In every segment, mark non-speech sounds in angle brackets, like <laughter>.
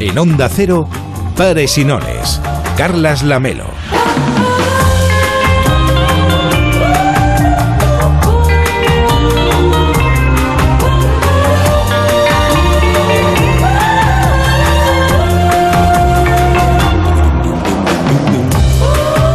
En Onda Cero, Pares y Nones. Carlas Lamelo.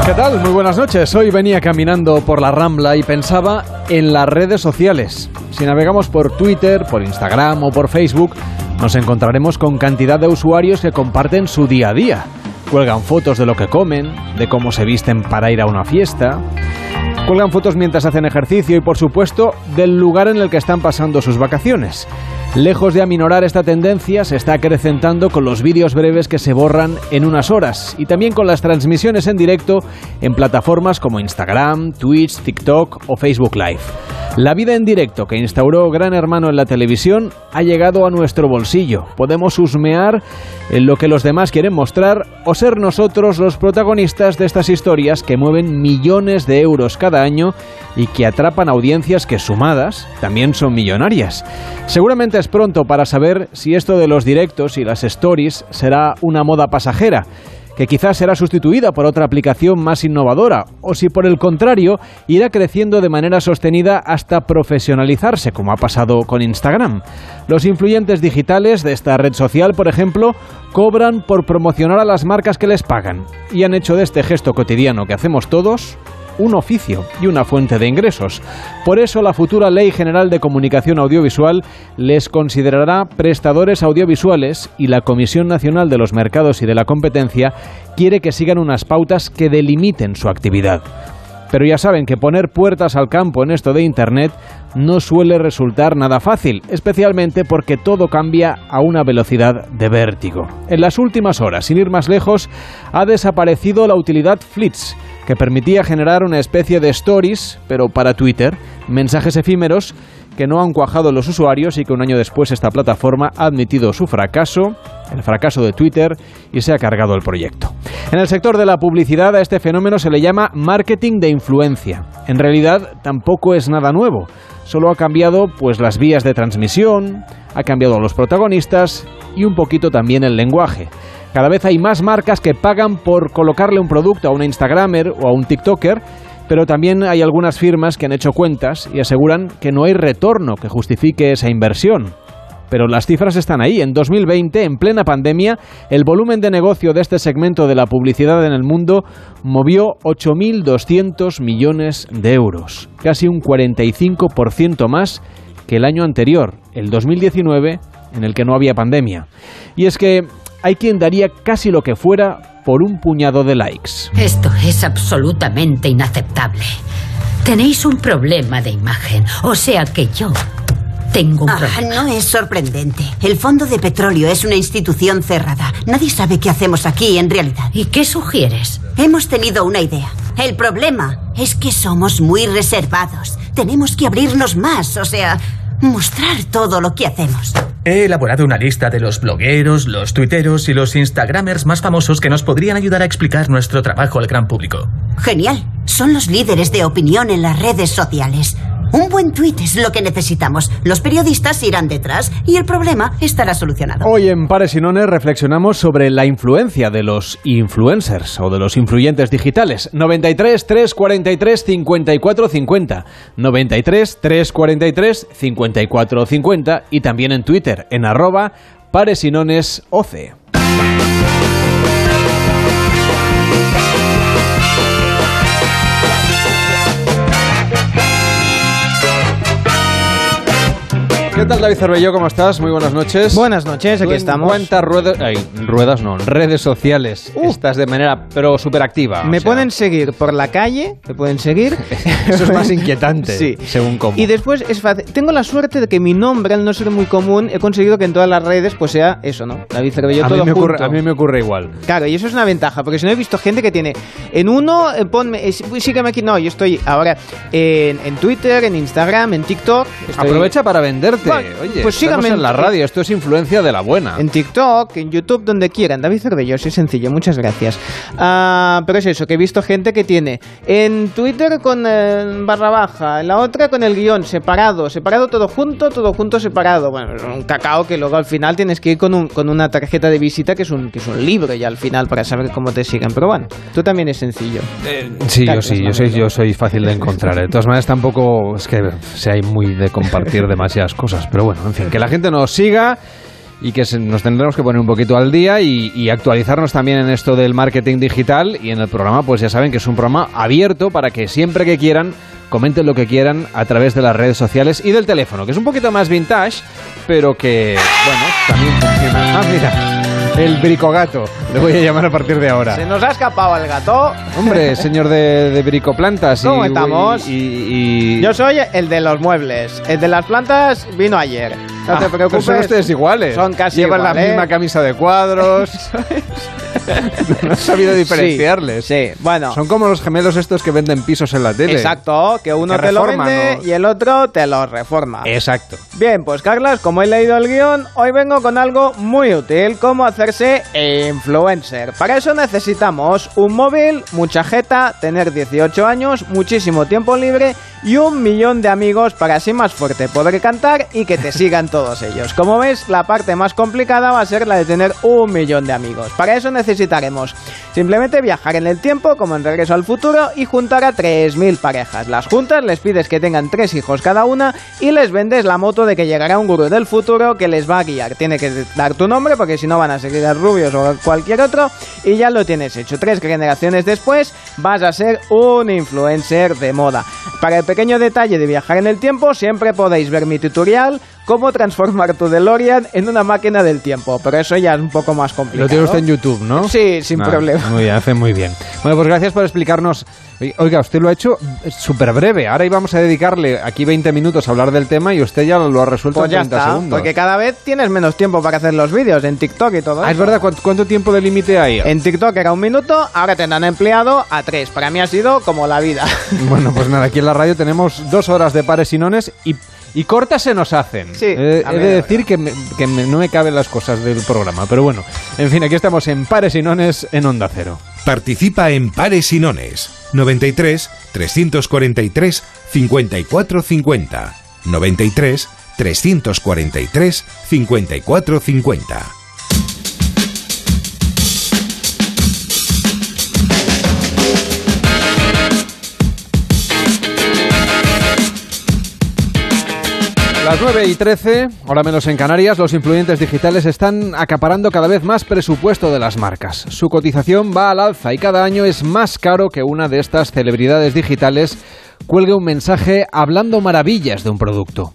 ¿Qué tal? Muy buenas noches. Hoy venía caminando por la Rambla y pensaba en las redes sociales. Si navegamos por Twitter, por Instagram o por Facebook, nos encontraremos con cantidad de usuarios que comparten su día a día. Cuelgan fotos de lo que comen, de cómo se visten para ir a una fiesta. Cuelgan fotos mientras hacen ejercicio y, por supuesto, del lugar en el que están pasando sus vacaciones. Lejos de aminorar esta tendencia, se está acrecentando con los vídeos breves que se borran en unas horas y también con las transmisiones en directo en plataformas como Instagram, Twitch, TikTok o Facebook Live. La vida en directo que instauró Gran Hermano en la televisión ha llegado a nuestro bolsillo. Podemos husmear en lo que los demás quieren mostrar o ser nosotros los protagonistas de estas historias que mueven millones de euros cada año y que atrapan audiencias que sumadas también son millonarias. Seguramente es pronto para saber si esto de los directos y las stories será una moda pasajera que quizás será sustituida por otra aplicación más innovadora, o si por el contrario irá creciendo de manera sostenida hasta profesionalizarse, como ha pasado con Instagram. Los influyentes digitales de esta red social, por ejemplo, cobran por promocionar a las marcas que les pagan, y han hecho de este gesto cotidiano que hacemos todos un oficio y una fuente de ingresos. Por eso la futura Ley General de Comunicación Audiovisual les considerará prestadores audiovisuales y la Comisión Nacional de los Mercados y de la Competencia quiere que sigan unas pautas que delimiten su actividad. Pero ya saben que poner puertas al campo en esto de Internet no suele resultar nada fácil, especialmente porque todo cambia a una velocidad de vértigo. En las últimas horas, sin ir más lejos, ha desaparecido la utilidad Flits, que permitía generar una especie de stories, pero para Twitter, mensajes efímeros que no han cuajado los usuarios y que un año después esta plataforma ha admitido su fracaso, el fracaso de Twitter, y se ha cargado el proyecto. En el sector de la publicidad a este fenómeno se le llama marketing de influencia. En realidad tampoco es nada nuevo, solo ha cambiado pues las vías de transmisión, ha cambiado los protagonistas y un poquito también el lenguaje. Cada vez hay más marcas que pagan por colocarle un producto a una Instagramer o a un TikToker, pero también hay algunas firmas que han hecho cuentas y aseguran que no hay retorno que justifique esa inversión. Pero las cifras están ahí. En 2020, en plena pandemia, el volumen de negocio de este segmento de la publicidad en el mundo movió 8.200 millones de euros, casi un 45% más que el año anterior, el 2019, en el que no había pandemia. Y es que hay quien daría casi lo que fuera por un puñado de likes. Esto es absolutamente inaceptable. Tenéis un problema de imagen, o sea que yo tengo un Ah, problema. no es sorprendente. El Fondo de Petróleo es una institución cerrada. Nadie sabe qué hacemos aquí en realidad. ¿Y qué sugieres? Hemos tenido una idea. El problema es que somos muy reservados. Tenemos que abrirnos más, o sea, mostrar todo lo que hacemos. He elaborado una lista de los blogueros, los tuiteros y los instagramers más famosos que nos podrían ayudar a explicar nuestro trabajo al gran público. Genial. Son los líderes de opinión en las redes sociales. Un buen tuit es lo que necesitamos. Los periodistas irán detrás y el problema estará solucionado. Hoy en Pares y reflexionamos sobre la influencia de los influencers o de los influyentes digitales. 93 343 54 50. 93 343 54 50 y también en Twitter en arroba Pares ¿Qué tal David Cervelló? ¿Cómo estás? Muy buenas noches. Buenas noches, aquí ¿Tú en estamos. ¿Cuántas ruedas, ay, ruedas no, redes sociales Uh. estás de manera pero súper activa? Me pueden seguir por la calle, me pueden seguir. <laughs> Eso es más inquietante, Sí. según cómo. Y después es fácil. Tengo la suerte de que mi nombre, al no ser muy común, he conseguido que en todas las redes pues sea eso, ¿no? David Cervelló, a, todo mí me ocurre, a mí me ocurre igual. Claro, y eso es una ventaja, porque si no he visto gente que tiene en uno, eh, ponme, eh, sí- sígueme aquí, no, yo estoy ahora en, en Twitter, en Instagram, en TikTok. estoy- Aprovecha para venderte. Oye, pues síganme en la radio, esto es influencia de la buena. En TikTok, en YouTube, donde quieran. David Cervellos, es sencillo, muchas gracias. Ah, pero es eso, que he visto gente que tiene en Twitter con eh, barra baja, en la otra con el guion separado, separado todo junto, todo junto separado. Bueno, es un cacao que luego al final tienes que ir con, un, con una tarjeta de visita que es, un, que es un libro ya al final para saber cómo te siguen. Pero bueno, tú también es sencillo. Sí, yo sí, yo soy, yo soy fácil de encontrar. De todas maneras, tampoco es que sea muy de compartir <laughs> demasiadas cosas. Pero bueno, en fin, que la gente nos siga y que nos tendremos que poner un poquito al día y, y actualizarnos también en esto del marketing digital. Y en el programa, pues ya saben que es un programa abierto para que siempre que quieran comenten lo que quieran a través de las redes sociales y del teléfono, que es un poquito más vintage, pero que, bueno, también funciona. Ah, mira. El bricogato, le voy a llamar a partir de ahora. Se nos ha escapado el gato. Hombre, <laughs> señor de, de bricoplantas. ¿Cómo y, estamos? Y, y- Yo soy el de los muebles. El de las plantas vino ayer. No Ah, te pero preocupes. son ustedes iguales. Son casi Llevan la misma camisa de cuadros. <laughs> no he sabido diferenciarles. Sí, sí, bueno. Son como los gemelos estos que venden pisos en la tele. Exacto, que uno Que te lo vende y el otro te lo reforma. Exacto. Bien, pues Carlas, como he leído el guion, hoy vengo con algo muy útil, como hacerse influencer. Para eso necesitamos un móvil, mucha jeta, tener 18 años, muchísimo tiempo libre y un millón de amigos para así más fuerte poder cantar y que te sigan todos <laughs> ellos. Como ves, la parte más complicada va a ser la de tener un millón de amigos. Para eso necesitaremos simplemente viajar en el tiempo, como en Regreso al Futuro, y juntar a 3.000 parejas. Las juntas, les pides que tengan tres hijos cada una y les vendes la moto de que llegará un gurú del futuro que les va a guiar. Tiene que dar tu nombre porque si no van a seguir a rubios o cualquier otro y ya lo tienes hecho. Tres generaciones después vas a ser un influencer de moda. Para el pequeño detalle de viajar en el tiempo, siempre podéis ver mi tutorial cómo transformar tu DeLorean en una máquina del tiempo, pero eso ya es un poco más complicado. Lo tiene usted en YouTube, ¿no? Sí, sin Ah, problema. Muy bien, hace muy bien. Bueno, pues gracias por explicarnos. Oiga, usted lo ha hecho súper breve. Ahora íbamos a dedicarle aquí 20 minutos a hablar del tema y usted ya lo ha resuelto Pues en ya 30 está, segundos. porque cada vez tienes menos tiempo para hacer los vídeos en TikTok y todo Ah, es verdad, ¿cuánto, cuánto tiempo de límite hay? En TikTok era un minuto, ahora te han empleado a tres. Para mí ha sido como la vida. Bueno, pues nada, aquí en la radio tenemos dos horas de pares y nones y, y cortas se nos hacen. Sí, Eh, he de decir que, me- que me- no me caben las cosas del programa, pero bueno. En fin, aquí estamos en pares y nones en Onda Cero. Participa en Pares y Nones 93 343 54 50 93 343 54 50 Las 9 y 13, hora menos en Canarias, los influyentes digitales están acaparando cada vez más presupuesto de las marcas. Su cotización va al alza y cada año es más caro que una de estas celebridades digitales cuelgue un mensaje hablando maravillas de un producto.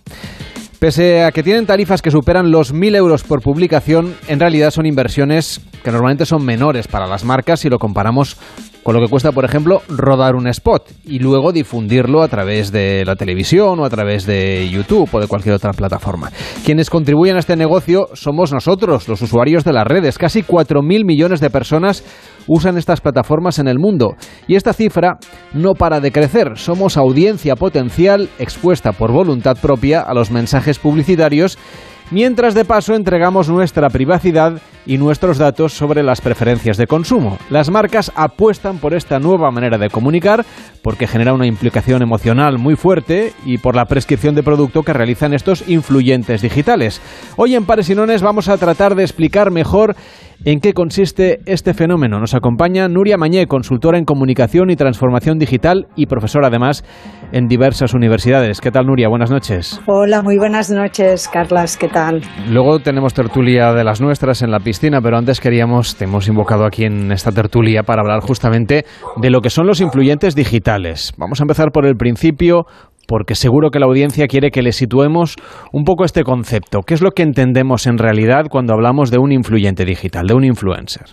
Pese a que tienen tarifas que superan los 1.000 euros por publicación, en realidad son inversiones que normalmente son menores para las marcas si lo comparamos con lo que cuesta, por ejemplo, rodar un spot y luego difundirlo a través de la televisión o a través de YouTube o de cualquier otra plataforma. Quienes contribuyen a este negocio somos nosotros, los usuarios de las redes. Casi 4.000 millones de personas usan estas plataformas en el mundo y esta cifra no para de crecer. Somos audiencia potencial expuesta por voluntad propia a los mensajes publicitarios mientras de paso entregamos nuestra privacidad y nuestros datos sobre las preferencias de consumo. Las marcas apuestan por esta nueva manera de comunicar porque genera una implicación emocional muy fuerte y por la prescripción de producto que realizan estos influyentes digitales. Hoy en Pares y Nones vamos a tratar de explicar mejor en qué consiste este fenómeno. Nos acompaña Nuria Mañé, consultora en comunicación y transformación digital y profesora además en diversas universidades. ¿Qué tal Nuria? Buenas noches. Hola, muy buenas noches, Carlas, ¿qué tal? Luego tenemos tertulia de las nuestras en la piscina, pero antes queríamos, te hemos invocado aquí en esta tertulia para hablar justamente de lo que son los influyentes digitales. Vamos a empezar por el principio, porque seguro que la audiencia quiere que le situemos un poco este concepto. ¿Qué es lo que entendemos en realidad cuando hablamos de un influyente digital, de un influencer?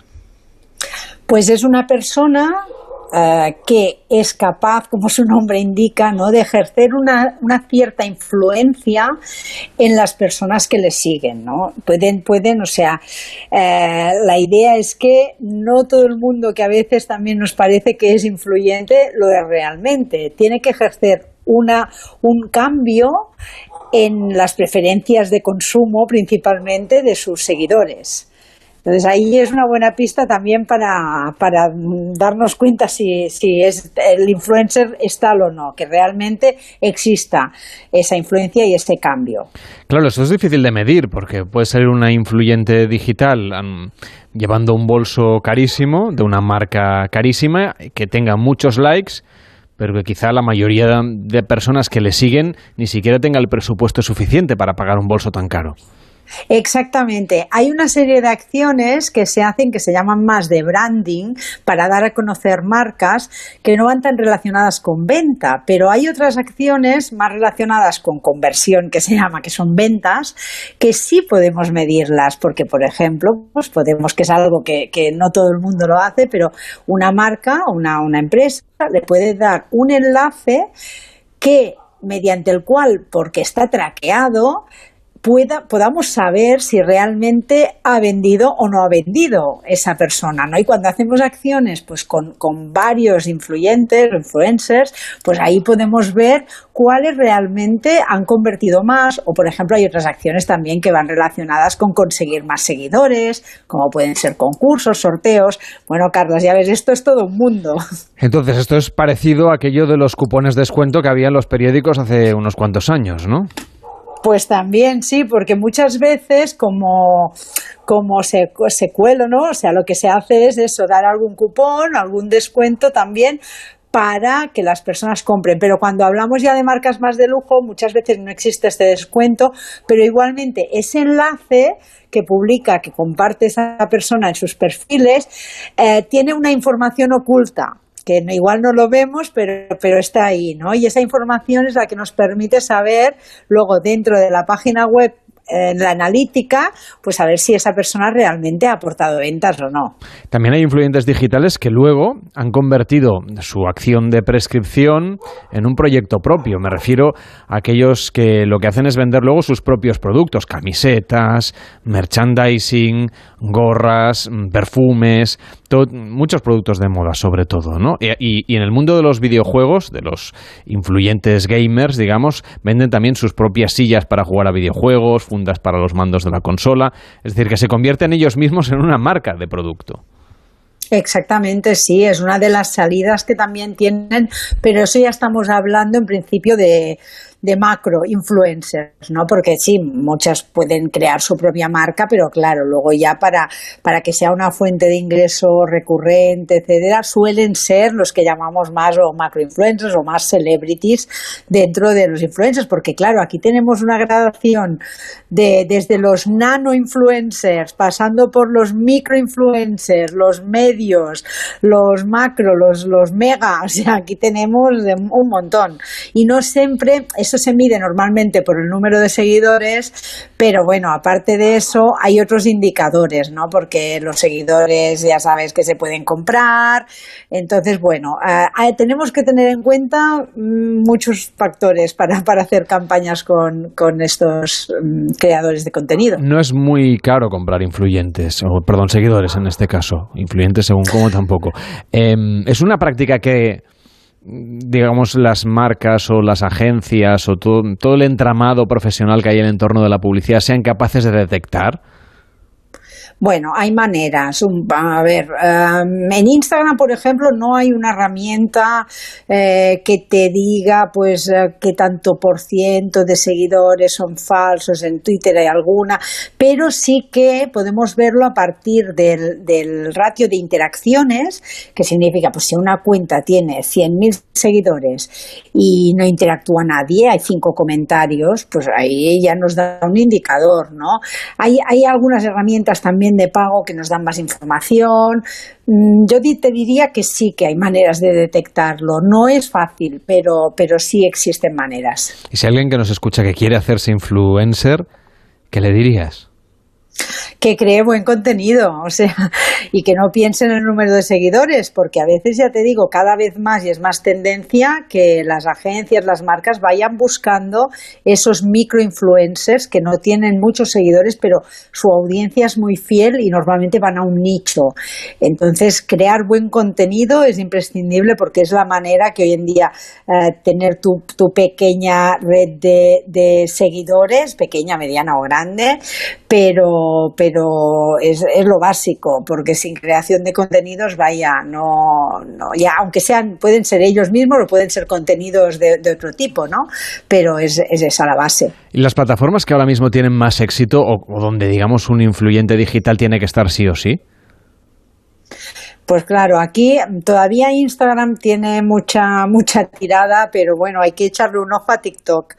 Pues es una persona eh, que es capaz, como su nombre indica, ¿no? de ejercer una, una cierta influencia en las personas que le siguen. ¿no? Pueden, pueden, o sea, eh, la idea es que no todo el mundo que a veces también nos parece que es influyente lo es realmente. Tiene que ejercer una, un cambio en las preferencias de consumo principalmente de sus seguidores. Entonces ahí es una buena pista también para, para darnos cuenta si, si es, el influencer es tal o no, que realmente exista esa influencia y ese cambio. Claro, eso es difícil de medir porque puede ser una influyente digital llevando un bolso carísimo de una marca carísima que tenga muchos likes pero que quizá la mayoría de personas que le siguen ni siquiera tenga el presupuesto suficiente para pagar un bolso tan caro. Exactamente. Hay una serie de acciones que se hacen que se llaman más de branding para dar a conocer marcas que no van tan relacionadas con venta, pero hay otras acciones más relacionadas con conversión que se llama, que son ventas, que sí podemos medirlas, porque por ejemplo, pues podemos, que es algo que, que no todo el mundo lo hace, pero una marca, una, una empresa, le puede dar un enlace que mediante el cual, porque está traqueado, pueda, podamos saber si realmente ha vendido o no ha vendido esa persona, ¿no? Y cuando hacemos acciones pues con, con varios influyentes, influencers, pues ahí podemos ver cuáles realmente han convertido más o por ejemplo hay otras acciones también que van relacionadas con conseguir más seguidores, como pueden ser concursos, sorteos. Bueno, Carlos, ya ves, esto es todo un mundo. Entonces, esto es parecido a aquello de los cupones de descuento que había en los periódicos hace unos cuantos años, ¿no? Pues también sí, porque muchas veces como, como se, secuelo, ¿no? O sea, lo que se hace es eso, dar algún cupón, algún descuento también para que las personas compren. Pero cuando hablamos ya de marcas más de lujo, muchas veces no existe este descuento, pero igualmente ese enlace que publica, que comparte esa persona en sus perfiles, eh, tiene una información oculta que igual no lo vemos, pero, pero está ahí, ¿no? Y esa información es la que nos permite saber luego dentro de la página web en la analítica, pues a ver si esa persona realmente ha aportado ventas o no. También hay influyentes digitales que luego han convertido su acción de prescripción en un proyecto propio. Me refiero a aquellos que lo que hacen es vender luego sus propios productos, camisetas, merchandising, gorras, perfumes, muchos productos de moda sobre todo, ¿no? Y, y en el mundo de los videojuegos, de los influyentes gamers, digamos, venden también sus propias sillas para jugar a videojuegos, para los mandos de la consola, es decir, que se convierten ellos mismos en una marca de producto. Exactamente, sí, es una de las salidas que también tienen, pero eso ya estamos hablando en principio de, de macro influencers, ¿no? Porque sí, muchas pueden crear su propia marca, pero claro, luego ya para, para que sea una fuente de ingreso recurrente, etcétera, suelen ser los que llamamos más o macro influencers o más celebrities dentro de los influencers, porque claro, aquí tenemos una gradación de desde los nano influencers, pasando por los micro influencers, los medios, los macro, los, los mega, <laughs> o sea, aquí tenemos un montón. Y no siempre es eso se mide normalmente por el número de seguidores, pero bueno, aparte de eso hay otros indicadores, ¿no? Porque los seguidores ya sabes que se pueden comprar. Entonces, bueno, eh, tenemos que tener en cuenta mm, muchos factores para, <laughs> para hacer campañas con, con estos mm, creadores de contenido. No es muy caro comprar influyentes, o perdón, seguidores en este caso. Influyentes según cómo tampoco. Em, es una práctica que digamos, las marcas o las agencias o todo, todo el entramado profesional que hay en el entorno de la publicidad sean capaces de detectar bueno, hay maneras. A ver, em, en Instagram, por ejemplo, no hay una herramienta eh, que te diga, pues, eh, qué tanto por ciento de seguidores son falsos. En Twitter hay alguna, pero sí que podemos verlo a partir del, del ratio de interacciones, que significa, pues, si una cuenta tiene 100.000 seguidores y no interactúa nadie, hay cinco comentarios, pues ahí ya nos da un indicador, ¿no? Hay, hay algunas herramientas también de pago que nos dan más información. Mm, yo te diría que sí, que hay maneras de detectarlo. No es fácil, pero, pero sí existen maneras. Y si alguien que nos escucha que quiere hacerse influencer, ¿qué le dirías? Que cree buen contenido, o sea, y que no piense en el número de seguidores, porque a veces ya te digo, cada vez más y es más tendencia que las agencias, las marcas vayan buscando esos microinfluencers que no tienen muchos seguidores, pero su audiencia es muy fiel y normalmente van a un nicho. Entonces, crear buen contenido es imprescindible porque es la manera que hoy en día eh, tener tu, pequeña red de, de, seguidores, pequeña, mediana o grande, pero, pero es, es, lo básico, porque sin creación de contenidos, vaya, no, no, ya, aunque sean, pueden ser ellos mismos o pueden ser contenidos de, de otro tipo, ¿no? Pero es, es, esa la base. ¿Y las plataformas que ahora mismo tienen más éxito o, o donde, digamos, un influyente digital tiene que estar sí o sí? Pues claro, aquí todavía Instagram tiene mucha, mucha tirada, pero bueno, hay que echarle un ojo a TikTok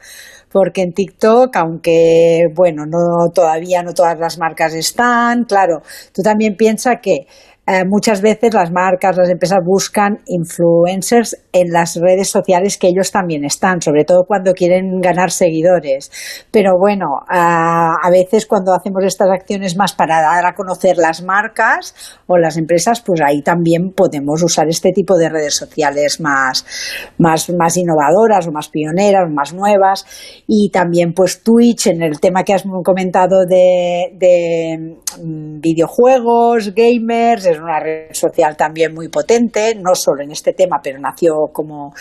porque en TikTok, aunque bueno, no todavía no todas las marcas están, claro, tú también piensas que eh, muchas veces las marcas, las empresas buscan influencers en las redes sociales que ellos también están, sobre todo cuando quieren ganar seguidores. Pero bueno, a, a veces cuando hacemos estas acciones más para dar a conocer las marcas o las empresas, pues ahí también podemos usar este tipo de redes sociales más, más, más innovadoras o más pioneras, más nuevas. Y también pues Twitch en el tema que has comentado de, de mm, videojuegos, gamers, es una red social también muy potente, no solo en este tema, pero nació como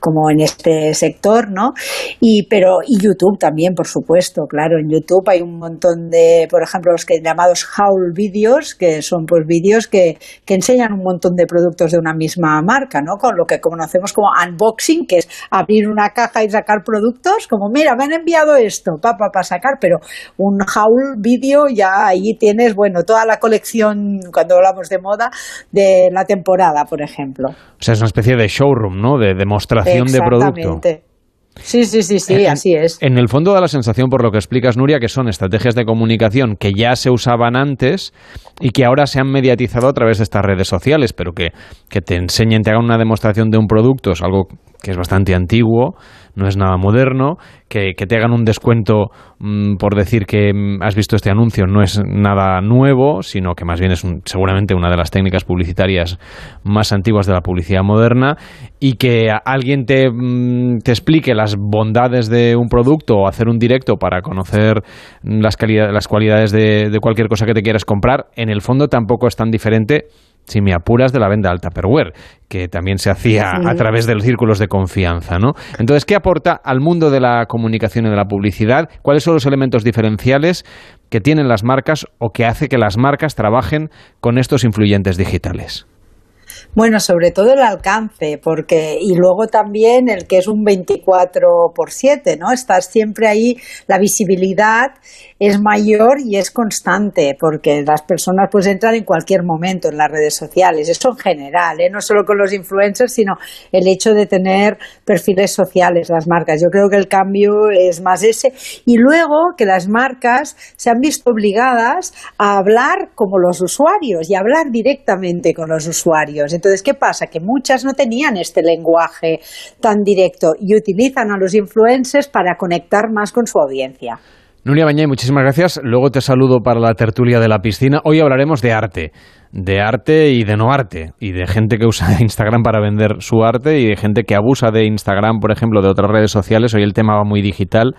como en este sector, ¿no? Y pero y YouTube también, por supuesto, claro, en YouTube hay un montón de, por ejemplo, los llamados haul videos, que son pues vídeos que, que enseñan un montón de productos de una misma marca, ¿no? Con lo que conocemos como unboxing, que es abrir una caja y sacar productos, como mira, me han enviado esto, para pa, sacar, pero un haul video ya ahí tienes, bueno, toda la colección cuando hablamos de moda de la temporada, por ejemplo. O sea, es una especie de showroom, ¿no? De de producto. Sí, sí, sí, sí, en, así es. En el fondo da la sensación, por lo que explicas, Nuria, que son estrategias de comunicación que ya se usaban antes y que ahora se han mediatizado a través de estas redes sociales, pero que, que te enseñen, te hagan una demostración de un producto, es algo que es bastante antiguo, no es nada moderno, que, te hagan un descuento mmm, por decir que mmm, has visto este anuncio no es nada nuevo, sino que más bien es un, seguramente una de las técnicas publicitarias más antiguas de la publicidad moderna y que alguien te, te explique las bondades de un producto o hacer un directo para conocer las, las cualidades de, de cualquier cosa que te quieras comprar, en el fondo tampoco es tan diferente si me apuras, de la venta al Tupperware, que también se hacía sí. a través de los círculos de confianza, ¿no? Entonces, ¿qué aporta al mundo de la comunicación y de la publicidad? ¿Cuáles son los elementos diferenciales que tienen las marcas o que hace que las marcas trabajen con estos influyentes digitales? Bueno, sobre todo el alcance, porque y luego también el que es un 24 por 7, ¿no? Estar siempre ahí, la visibilidad es mayor y es constante, porque las personas pues entran en cualquier momento en las redes sociales, eso en general, ¿eh? no solo con los influencers, sino el hecho de tener perfiles sociales, las marcas. Yo creo que el cambio es más ese. Y luego que las marcas se han visto obligadas a hablar como los usuarios y hablar directamente con los usuarios. Entonces, ¿qué pasa? Que muchas no tenían este lenguaje tan directo y utilizan a los influencers para conectar más con su audiencia. Nuria Bañay, muchísimas gracias. Luego te saludo para la tertulia de la piscina. Hoy hablaremos de arte, de arte y de no arte, y de gente que usa <laughs> Instagram para vender su arte y de gente que abusa de Instagram, por ejemplo, de otras redes sociales. Hoy el tema va muy digital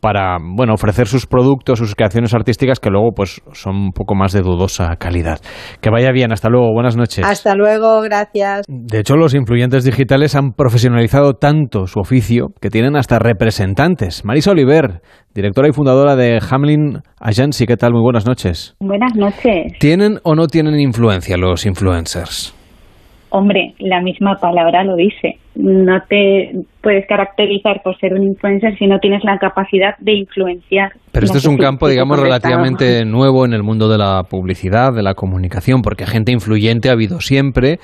para bueno ofrecer sus productos, sus creaciones artísticas que luego pues son un poco más de dudosa calidad. Que vaya bien, hasta luego, buenas noches. Hasta luego, gracias. De hecho, los influyentes digitales han profesionalizado tanto su oficio que tienen hasta representantes. Marisa Oliver, directora y fundadora de Hamlin Agency, ¿qué tal? Muy buenas noches. Buenas noches. ¿Tienen o no tienen influencia los influencers? Hombre, la misma palabra lo dice. No te puedes caracterizar por ser un influencer si no tienes la capacidad de influenciar. Pero este es un campo, digamos, relativamente nuevo en el mundo de la publicidad, de la comunicación, porque gente influyente ha habido siempre.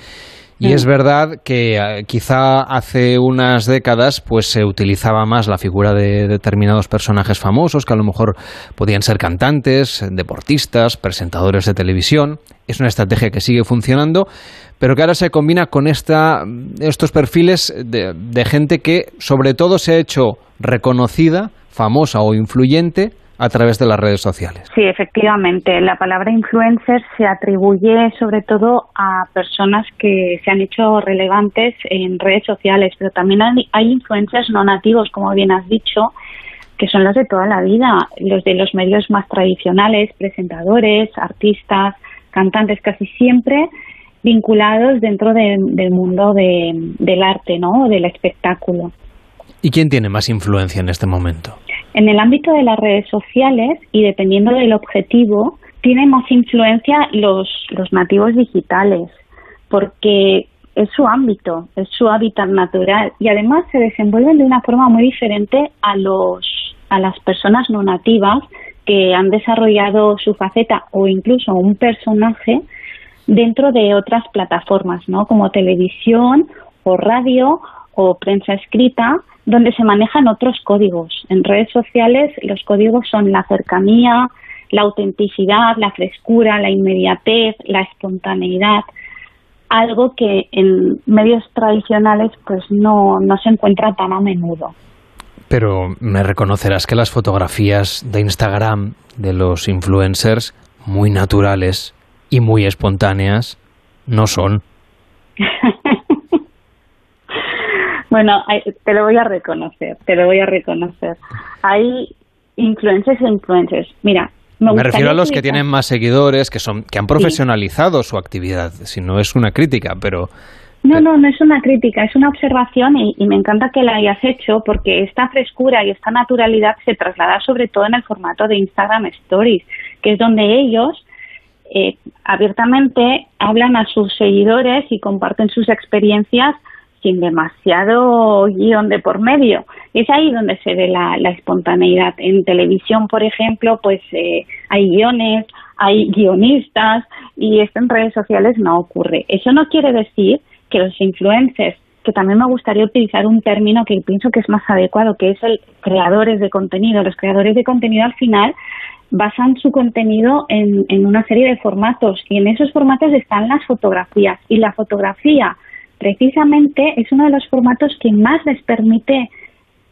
Y es verdad que uh, quizá hace unas décadas pues se utilizaba más la figura de determinados personajes famosos que a lo mejor podían ser cantantes, deportistas, presentadores de televisión. Es una estrategia que sigue funcionando, pero que ahora se combina con esta, estos perfiles de, de gente que sobre todo se ha hecho reconocida, famosa o influyente a través de las redes sociales. Sí, efectivamente. La palabra influencer se atribuye sobre todo a personas que se han hecho relevantes en redes sociales, pero también hay, influencers no nativos, como bien has dicho, que son los de toda la vida, los de los medios más tradicionales, presentadores, artistas, cantantes, casi siempre vinculados dentro del mundo del arte, ¿no? Del espectáculo. ¿Y quién tiene más influencia en este momento? En el ámbito de las redes sociales y dependiendo del objetivo, tienen más influencia los, los nativos digitales, porque es su ámbito, es su hábitat natural y además se desenvuelven de una forma muy diferente a los a las personas no nativas que han desarrollado su faceta o incluso un personaje dentro de otras plataformas, ¿no? Como televisión o radio o prensa escrita, donde se manejan otros códigos. En redes sociales los códigos son la cercanía, la autenticidad, la frescura, la inmediatez, la espontaneidad, algo que en medios tradicionales pues no, no se encuentra tan a menudo. Pero me reconocerás que las fotografías de Instagram de los influencers muy naturales y muy espontáneas no son. <laughs> bueno, te lo voy a reconocer, te lo voy a reconocer. Hay influencers e influencers. Mira, me, refiero a los que tienen más seguidores, que son que han profesionalizado su actividad. Si no es una crítica, pero no, no, no es una crítica, es una observación y, y, me encanta que la hayas hecho porque esta frescura y esta naturalidad se traslada sobre todo en el formato de Instagram Stories, que es donde ellos eh, abiertamente hablan a sus seguidores y comparten sus experiencias sin demasiado guion de por medio. Es ahí donde se ve la, espontaneidad. En televisión, por ejemplo, pues eh, hay guiones, hay guionistas y esto en redes sociales no ocurre. Eso no quiere decir que los influencers, que también me gustaría utilizar un término que pienso que es más adecuado, que es el creadores de contenido. Los creadores de contenido al final basan su contenido en, en una serie de formatos y en esos formatos están las fotografías y la fotografía precisamente es uno de los formatos que más les permite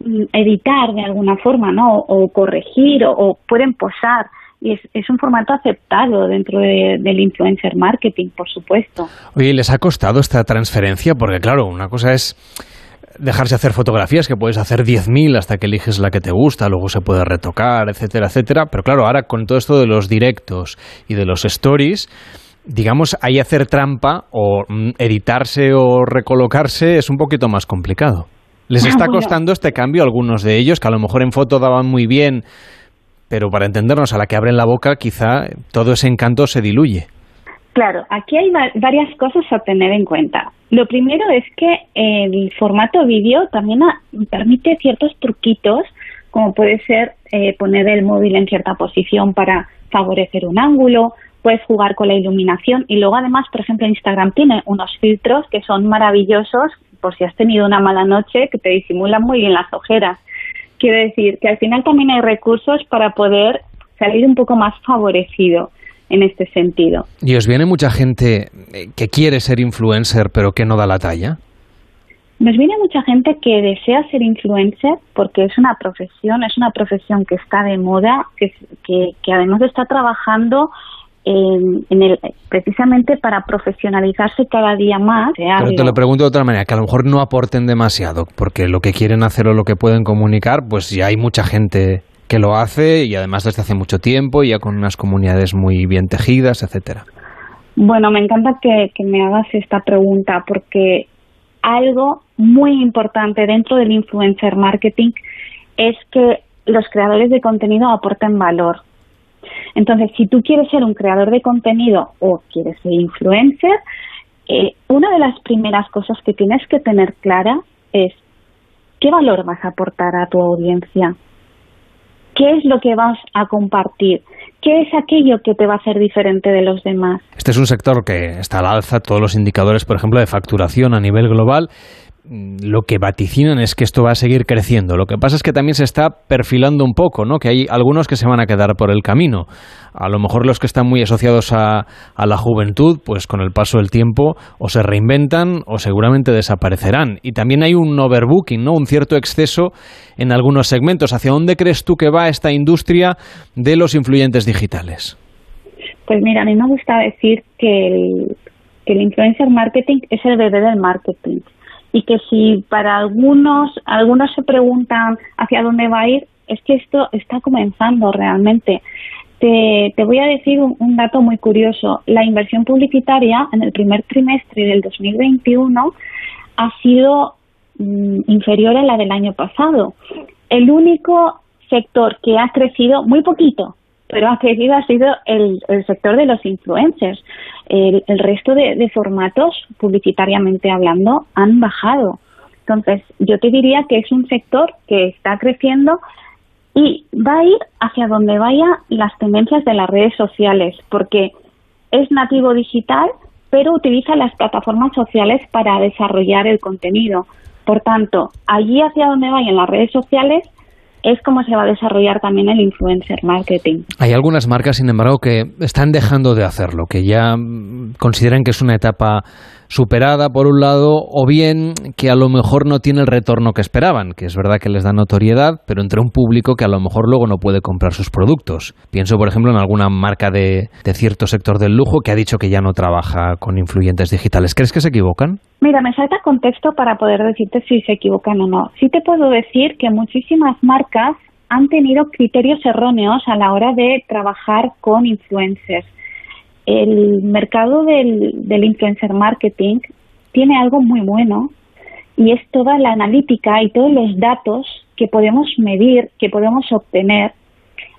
mm, editar de alguna forma, ¿no? O, corregir o, pueden posar y es, un formato aceptado dentro del influencer marketing, por supuesto. Oye, ¿les ha costado esta transferencia? Porque claro, una cosa es dejarse hacer fotografías, que puedes hacer 10.000 hasta que eliges la que te gusta, luego se puede retocar, etcétera, etcétera. Pero claro, ahora con todo esto de los directos y de los stories, digamos, ahí hacer trampa o mm, editarse o recolocarse es un poquito más complicado. ¿Les ah, está costando este cambio a algunos de ellos, que a lo mejor en foto daban muy bien, pero para entendernos, a la que abren la boca, quizá todo ese encanto se diluye? Claro, aquí hay varias cosas a tener en cuenta. Lo primero es que el formato vídeo también permite ciertos truquitos, como puede ser eh, poner el móvil en cierta posición para favorecer un ángulo, puedes jugar con la iluminación y luego además, por ejemplo, Instagram tiene unos filtros que son maravillosos por si has tenido una mala noche que te disimulan muy bien las ojeras. Quiero decir que al final también hay recursos para poder salir un poco más favorecido en este sentido. ¿Y os viene mucha gente eh, que quiere ser influencer pero que no da la talla? Nos viene mucha gente que desea ser influencer porque es una profesión, es una profesión que está de moda, que, que, además está trabajando en, el, precisamente para profesionalizarse cada día más. Pero te lo pregunto de otra manera, que a lo mejor no aporten demasiado, porque lo que quieren hacer o lo que pueden comunicar, pues ya hay mucha gente que lo hace y además desde hace mucho tiempo y ya con unas comunidades muy bien tejidas, etcétera. Bueno, me encanta que, me hagas esta pregunta porque algo muy importante dentro del influencer marketing es que los creadores de contenido aporten valor. Entonces, si tú quieres ser un creador de contenido o quieres ser influencer, eh, una de las primeras cosas que tienes que tener clara es qué valor vas a aportar a tu audiencia. ¿Qué es lo que vas a compartir? ¿Qué es aquello que te va a hacer diferente de los demás? Este es un sector que está al alza, todos los indicadores, por ejemplo, de facturación a nivel global. Mm, lo que vaticinan es que esto va a seguir creciendo. Lo que pasa es que también se está perfilando un poco, ¿no? Que hay algunos que se van a quedar por el camino. A lo mejor los que están muy asociados a, a la juventud, pues con el paso del tiempo o se reinventan o seguramente desaparecerán. Y también hay un overbooking, ¿no? Un cierto exceso en algunos segmentos. ¿Hacia dónde crees tú que va esta industria de los influyentes digitales? Pues mira, a mí me gusta decir que el, que el influencer marketing es el bebé del marketing y que si para algunos algunos se preguntan hacia dónde va a ir es que esto está comenzando realmente. Te, te voy a decir un, dato muy curioso. La inversión publicitaria en el primer trimestre del 2021 ha sido mm, inferior a la del año pasado. El único sector que ha crecido muy poquito pero ha crecido ha sido el, el sector de los influencers el, resto de, formatos, publicitariamente hablando, han bajado. Entonces, yo te diría que es un sector que está creciendo y va a ir hacia donde vayan las tendencias de las redes sociales, porque es nativo digital, pero utiliza las plataformas sociales para desarrollar el contenido. Por tanto, allí hacia donde vayan las redes sociales es como se va a desarrollar también el influencer marketing. Hay algunas marcas, sin embargo, que están dejando de hacerlo, que ya consideran que es una etapa superada por un lado o bien que a lo mejor no tiene el retorno que esperaban, que es verdad que les da notoriedad, pero entre un público que a lo mejor luego no puede comprar sus productos. Pienso, por ejemplo, en alguna marca de, cierto sector del lujo que ha dicho que ya no trabaja con influyentes digitales. ¿Crees que se equivocan? Mira, me falta contexto para poder decirte si se equivocan o no. Sí te puedo decir que muchísimas marcas han tenido criterios erróneos a la hora de trabajar con influencers el mercado del, del influencer marketing tiene algo muy bueno y es toda la analítica y todos los datos que podemos medir, que podemos obtener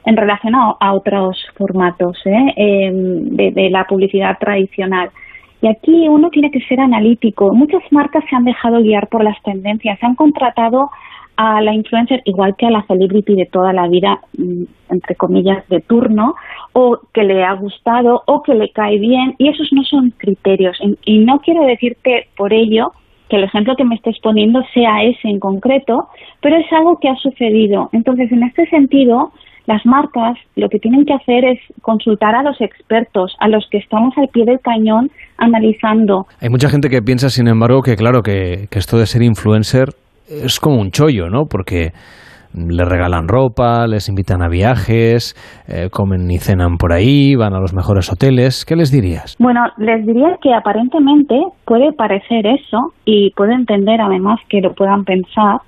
en relación a, otros formatos ¿eh? Em, de, la publicidad tradicional. Y aquí uno tiene que ser analítico. Muchas marcas se han dejado guiar por las tendencias, han contratado a la influencer igual que a la celebrity de toda la vida, mm, entre comillas, de turno, o que le ha gustado o que le cae bien, y esos no son criterios. Y no quiero decirte por ello que el ejemplo que me estés poniendo sea ese en concreto, pero es algo que ha sucedido. Entonces, en este sentido, las marcas lo que tienen que hacer es consultar a los expertos, a los que estamos al pie del cañón analizando. Hay mucha gente que piensa, sin embargo, que claro, que, que esto de ser influencer es como un chollo, ¿no? Porque le regalan ropa, les invitan a viajes, eh, comen y cenan por ahí, van a los mejores hoteles. ¿Qué les dirías? Bueno, les diría que aparentemente puede parecer eso y puedo entender además que lo puedan pensar,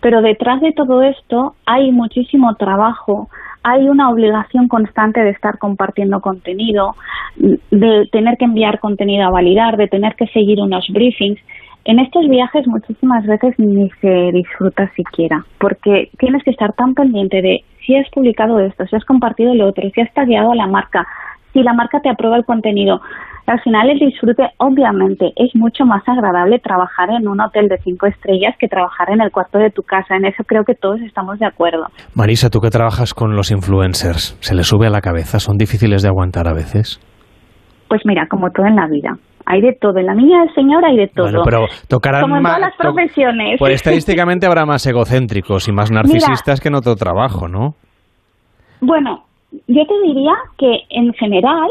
pero detrás de todo esto hay muchísimo trabajo, hay una obligación constante de estar compartiendo contenido, de tener que enviar contenido a validar, de tener que seguir unos briefings en estos viajes muchísimas veces ni se disfruta siquiera, porque tienes que estar tan pendiente de si has publicado esto, si has compartido lo otro, si has tagueado a la marca, si la marca te aprueba el contenido. Al final el disfrute, obviamente, es mucho más agradable trabajar en un hotel de cinco estrellas que trabajar en el cuarto de tu casa. En eso creo que todos estamos de acuerdo. Marisa, tú que trabajas con los influencers, ¿se les sube a la cabeza? ¿Son difíciles de aguantar a veces? Pues mira, como todo en la vida hay de todo. En la niña del Señor hay de todo. Bueno, pero tocarán Como en todas las profesiones. Pues <laughs> estadísticamente habrá más egocéntricos y más narcisistas que en otro trabajo, ¿no? Bueno, yo te diría que en general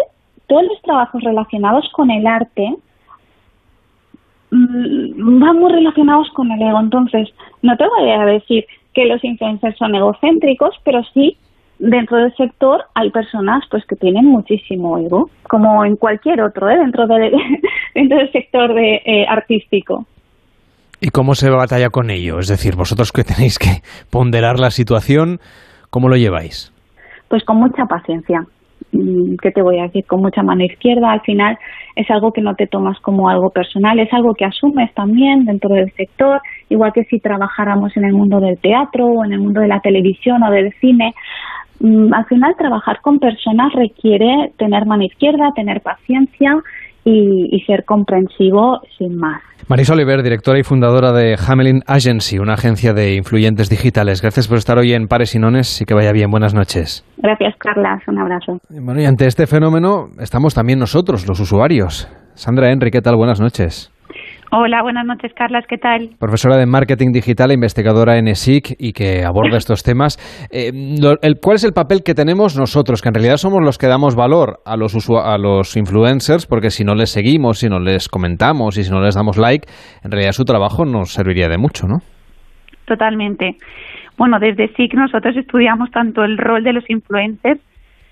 todos los trabajos relacionados con el arte mm, van muy relacionados con el ego. Entonces, no te voy a decir que los influencers son egocéntricos, pero sí dentro del sector hay personas pues que tienen muchísimo ego, como en cualquier otro, ¿eh? dentro, de, <laughs> dentro del sector de, eh, artístico. ¿Y cómo se batalla con ello? Es decir, vosotros que tenéis que ponderar la situación, ¿cómo lo lleváis? Pues con mucha paciencia. Mm, ¿Qué te voy a decir? Con mucha mano izquierda. Al final es algo que no te tomas como algo personal, es algo que asumes también dentro del sector, igual que si trabajáramos en el mundo del teatro o en el mundo de la televisión o del cine. Mm, al final trabajar con personas requiere tener mano izquierda, tener paciencia y, ser comprensivo sin más. Marisa Oliver, directora y fundadora de Hamelin Agency, una agencia de influyentes digitales. Gracias por estar hoy en Pares y Nones y que vaya bien. Buenas noches. Gracias, Carlas. Un abrazo. Bueno, y ante este fenómeno estamos también nosotros, los usuarios. Sandra Henry, ¿qué tal? Buenas noches. Hola, buenas noches, Carlas, ¿qué tal? Profesora de Marketing Digital e investigadora en ESIC y que aborda estos temas. Eh, ¿Cuál es el papel que tenemos nosotros, que en realidad somos los que damos valor a los, a los influencers? Porque si no les seguimos, si no les comentamos y si no les damos like, en realidad su trabajo nos serviría de mucho, ¿no? Totalmente. Bueno, desde SIC nosotros estudiamos tanto el rol de los influencers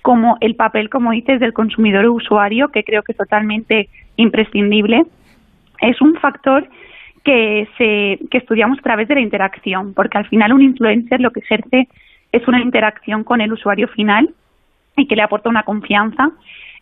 como el papel, como dices, del consumidor usuario, que creo que es totalmente imprescindible es un factor que, se, que estudiamos a través de la interacción, porque al final un influencer lo que ejerce es una interacción con el usuario final y que le aporta una confianza.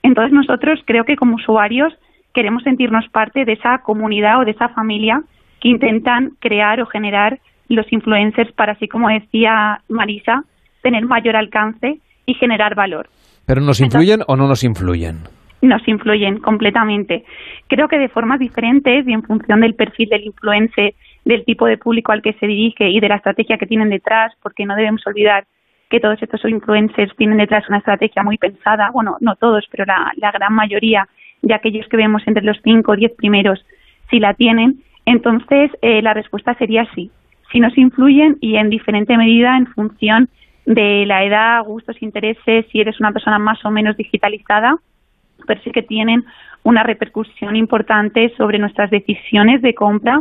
Entonces nosotros creo que como usuarios queremos sentirnos parte de esa comunidad o de esa familia que intentan crear o generar los influencers para, así como decía Marisa, tener mayor alcance y generar valor. ¿Pero nos influyen o no nos influyen? Nos influyen completamente. Creo que de formas diferentes y en función del perfil del influencer, del tipo de público al que se dirige y de la estrategia que tienen detrás, porque no debemos olvidar que todos estos influencers tienen detrás una estrategia muy pensada, bueno, no todos, pero la, gran mayoría de aquellos que vemos entre los cinco o diez primeros, si la tienen, entonces eh, la respuesta sería sí. Si nos influyen y en diferente medida en función de la edad, gustos, intereses, si eres una persona más o menos digitalizada, pero sí que tienen una repercusión importante sobre nuestras decisiones de compra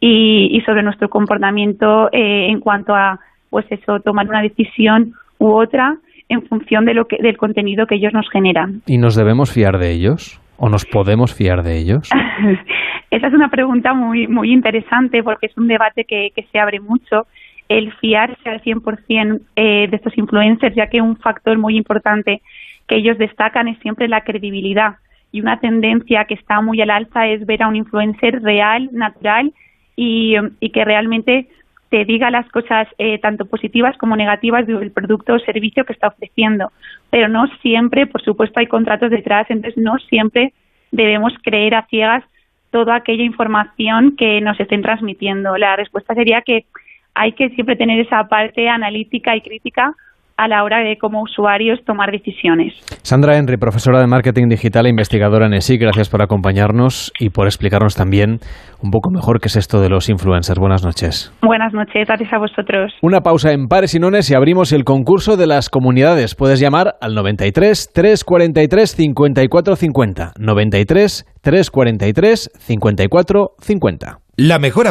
y, sobre nuestro comportamiento eh, en cuanto a, pues eso, tomar una decisión u otra en función de lo que, del contenido que ellos nos generan. ¿Y nos debemos fiar de ellos? ¿O nos podemos fiar de ellos? <laughs> Esa es una pregunta muy, muy interesante porque es un debate que, que se abre mucho. El fiarse al 100% eh, de estos influencers, ya que un factor muy importante que ellos destacan es siempre la credibilidad. Y una tendencia que está muy al alza es ver a un influencer real, natural y, que realmente te diga las cosas eh, tanto positivas como negativas del producto o servicio que está ofreciendo. Pero no siempre, por supuesto, hay contratos detrás, entonces no siempre debemos creer a ciegas toda aquella información que nos estén transmitiendo. La respuesta sería que hay que siempre tener esa parte analítica y crítica a la hora de como usuarios tomar decisiones. Sandra Henry, profesora de Marketing Digital e investigadora en ESI, gracias por acompañarnos y por explicarnos también un poco mejor qué es esto de los influencers. Buenas noches. Buenas noches, gracias a vosotros. Una pausa en Pares y Nones y abrimos el concurso de las comunidades. Puedes llamar al 93 343 54 50. 93 343 54 50. La mejor